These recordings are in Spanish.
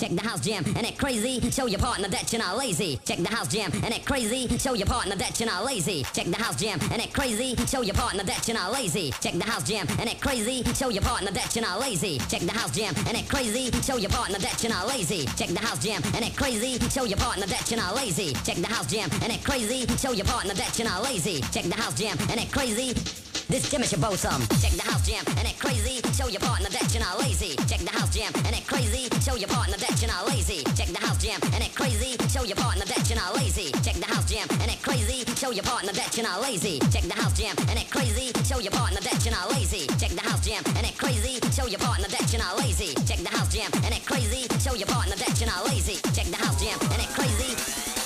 40. Check the house jam and it crazy. Show your partner that you're not lazy. Check the house jam and it crazy. Show your partner that you're not lazy. Check the house jam and it crazy. Show your partner that you're not lazy. Check the house jam and it crazy. Show your partner that you're not lazy. Check the house jam and it crazy. Show your partner that you're not lazy. Check the house jam and it crazy. Show your partner that you're not lazy. Check the house jam and it crazy. Show your partner that you're not lazy. Check the house jam and it crazy. This Jim is your bosom. Check the house jam and it crazy. Show your partner that you're not lazy. Check the house jam and it crazy. Show your partner that you're not lazy. Check the house jam and it crazy. Show your partner that you're not lazy. Check the house jam and it crazy. Show your partner that you're not lazy. Check the house jam and it crazy. Show your partner that you're not lazy. Check the house jam and it crazy. Show your partner that you're not lazy. Check the house jam and it crazy. Show your partner that you're not lazy. Check the house jam and it crazy.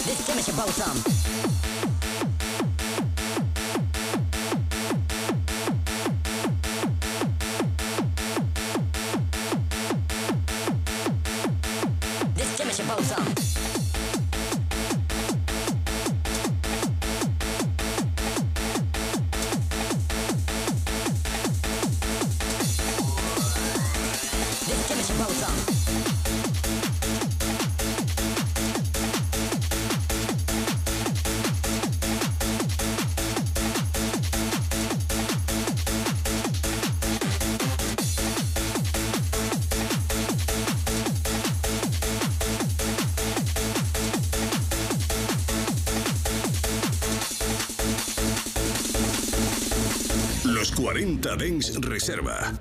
This Jim is your bosom. Tracy on. Los 40 Dens Reserva.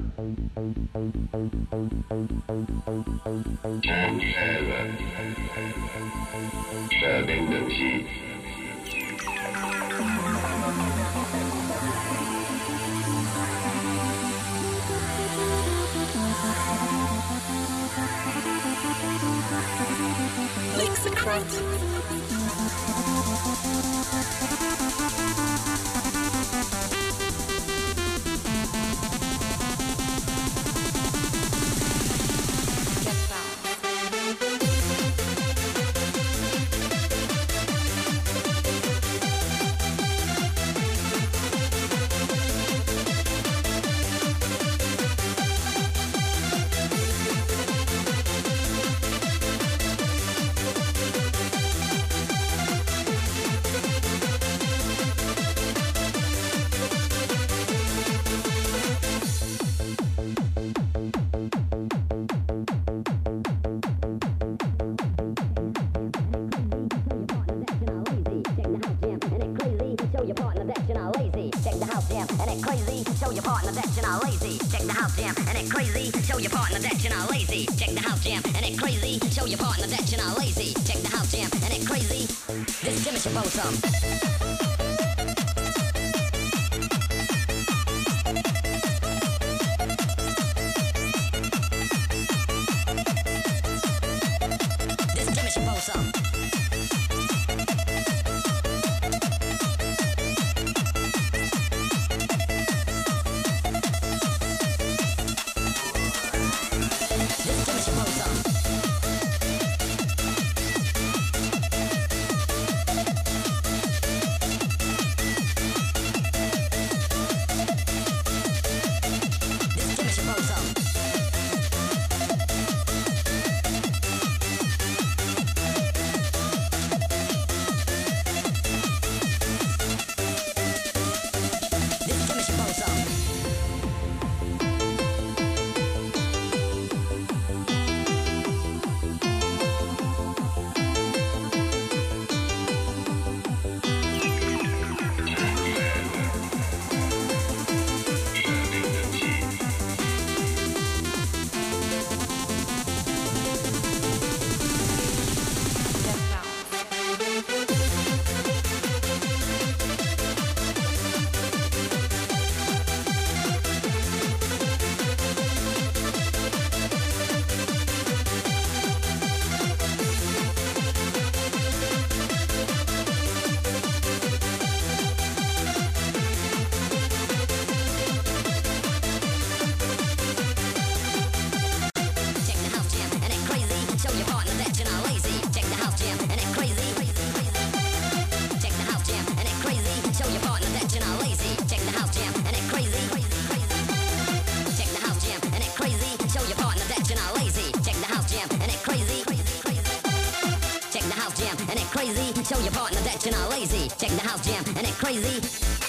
crazy.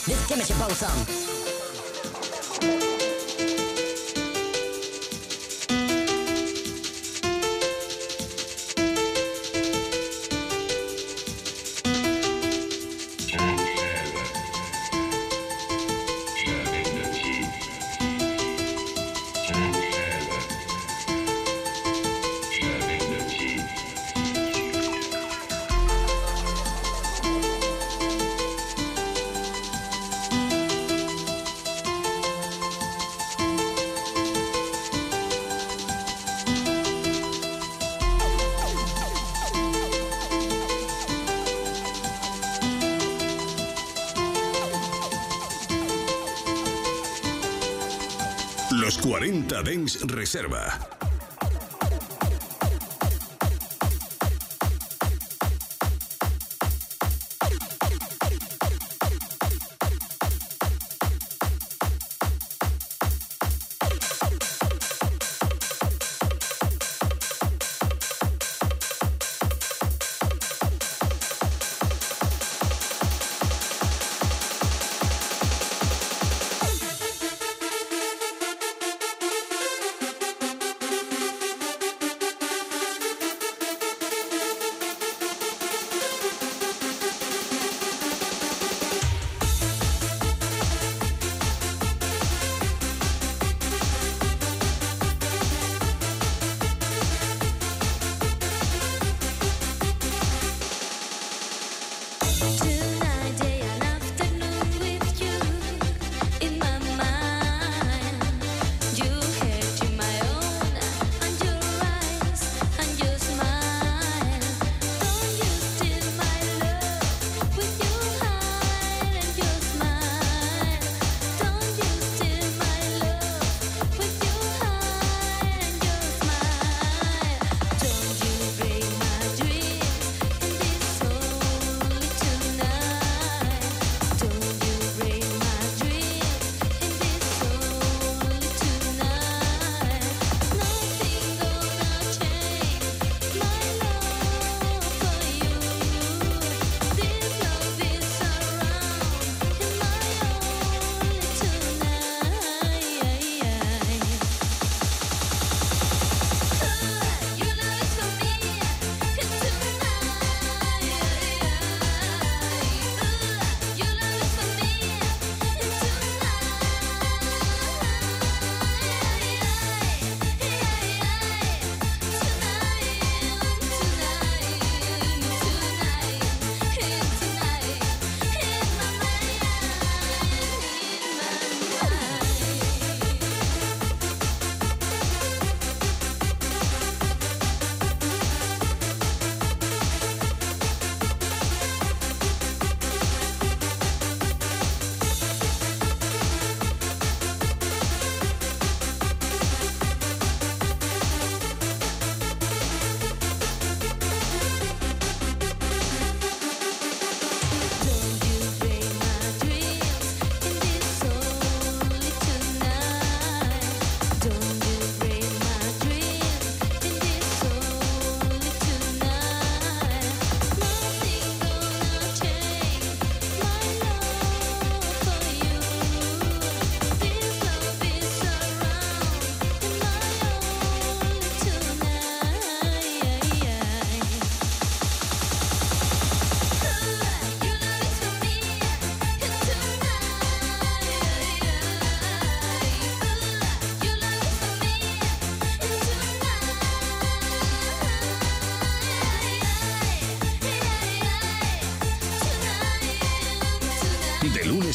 This chemistry bosom. 40 Dens Reserva.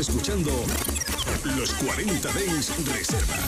Escuchando Los 40 Days Reserva.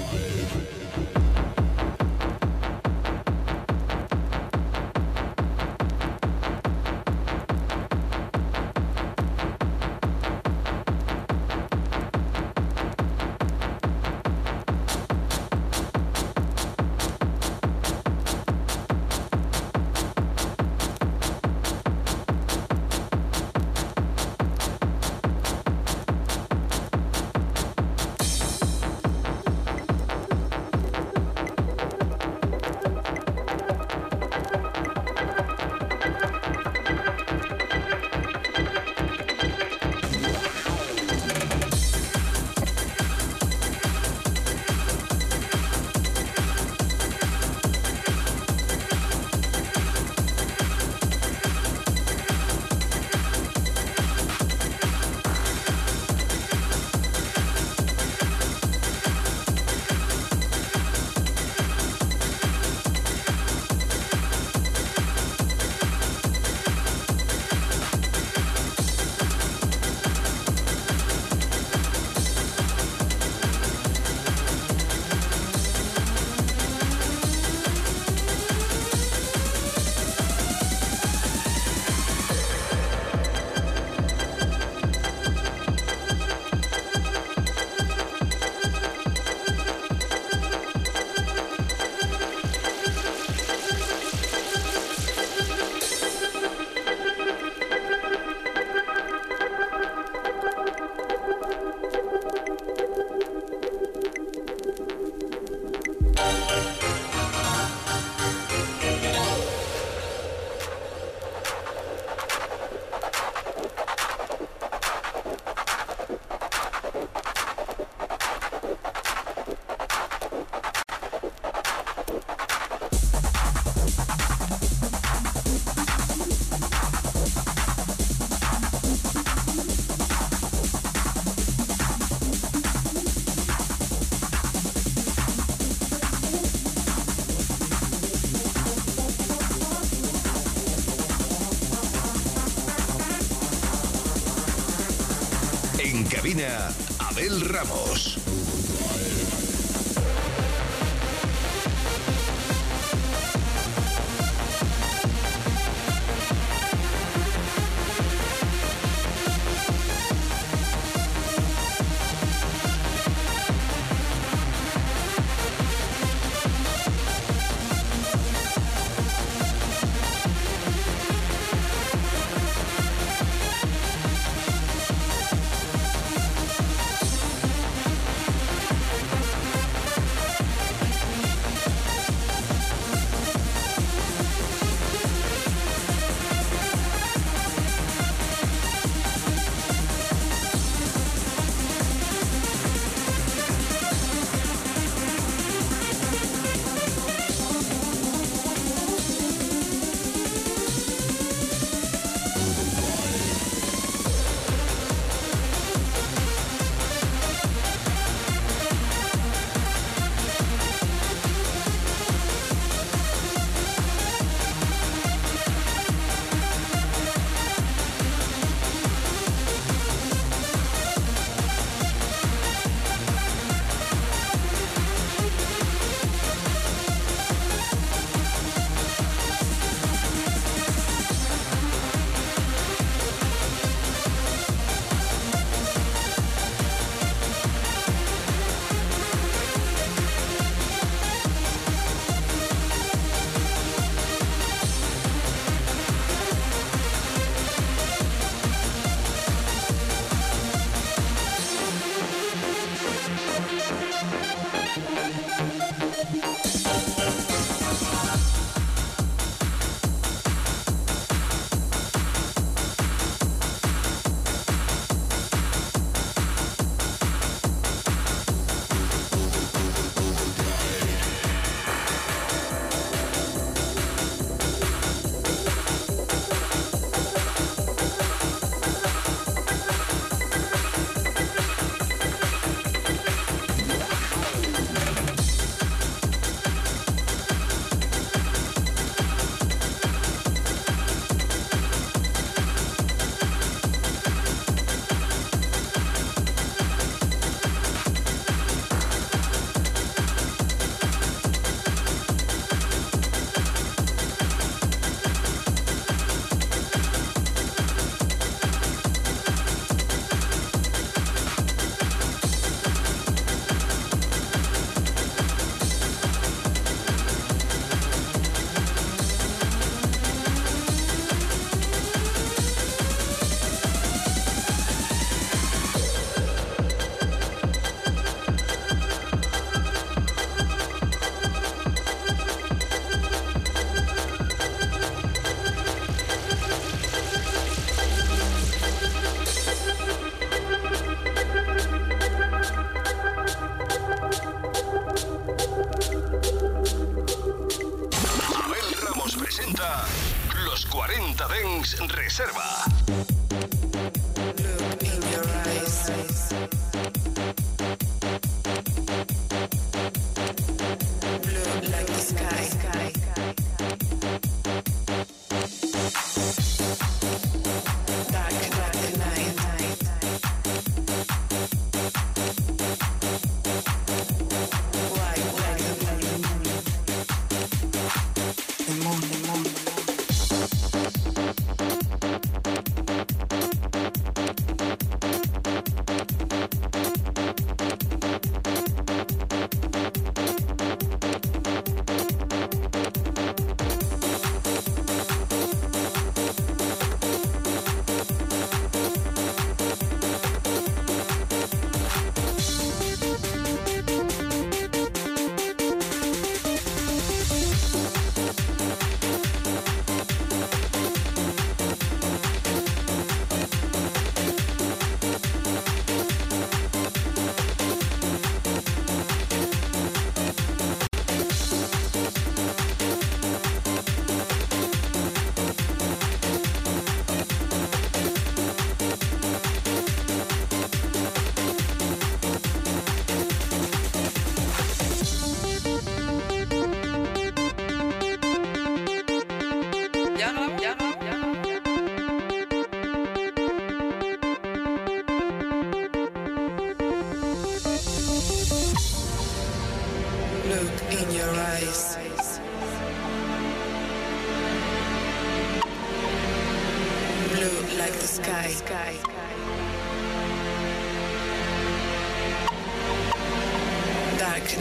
Abel Ramos.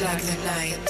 Like the night.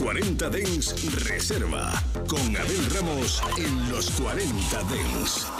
40 Dens Reserva. Con Abel Ramos en los 40 Dens.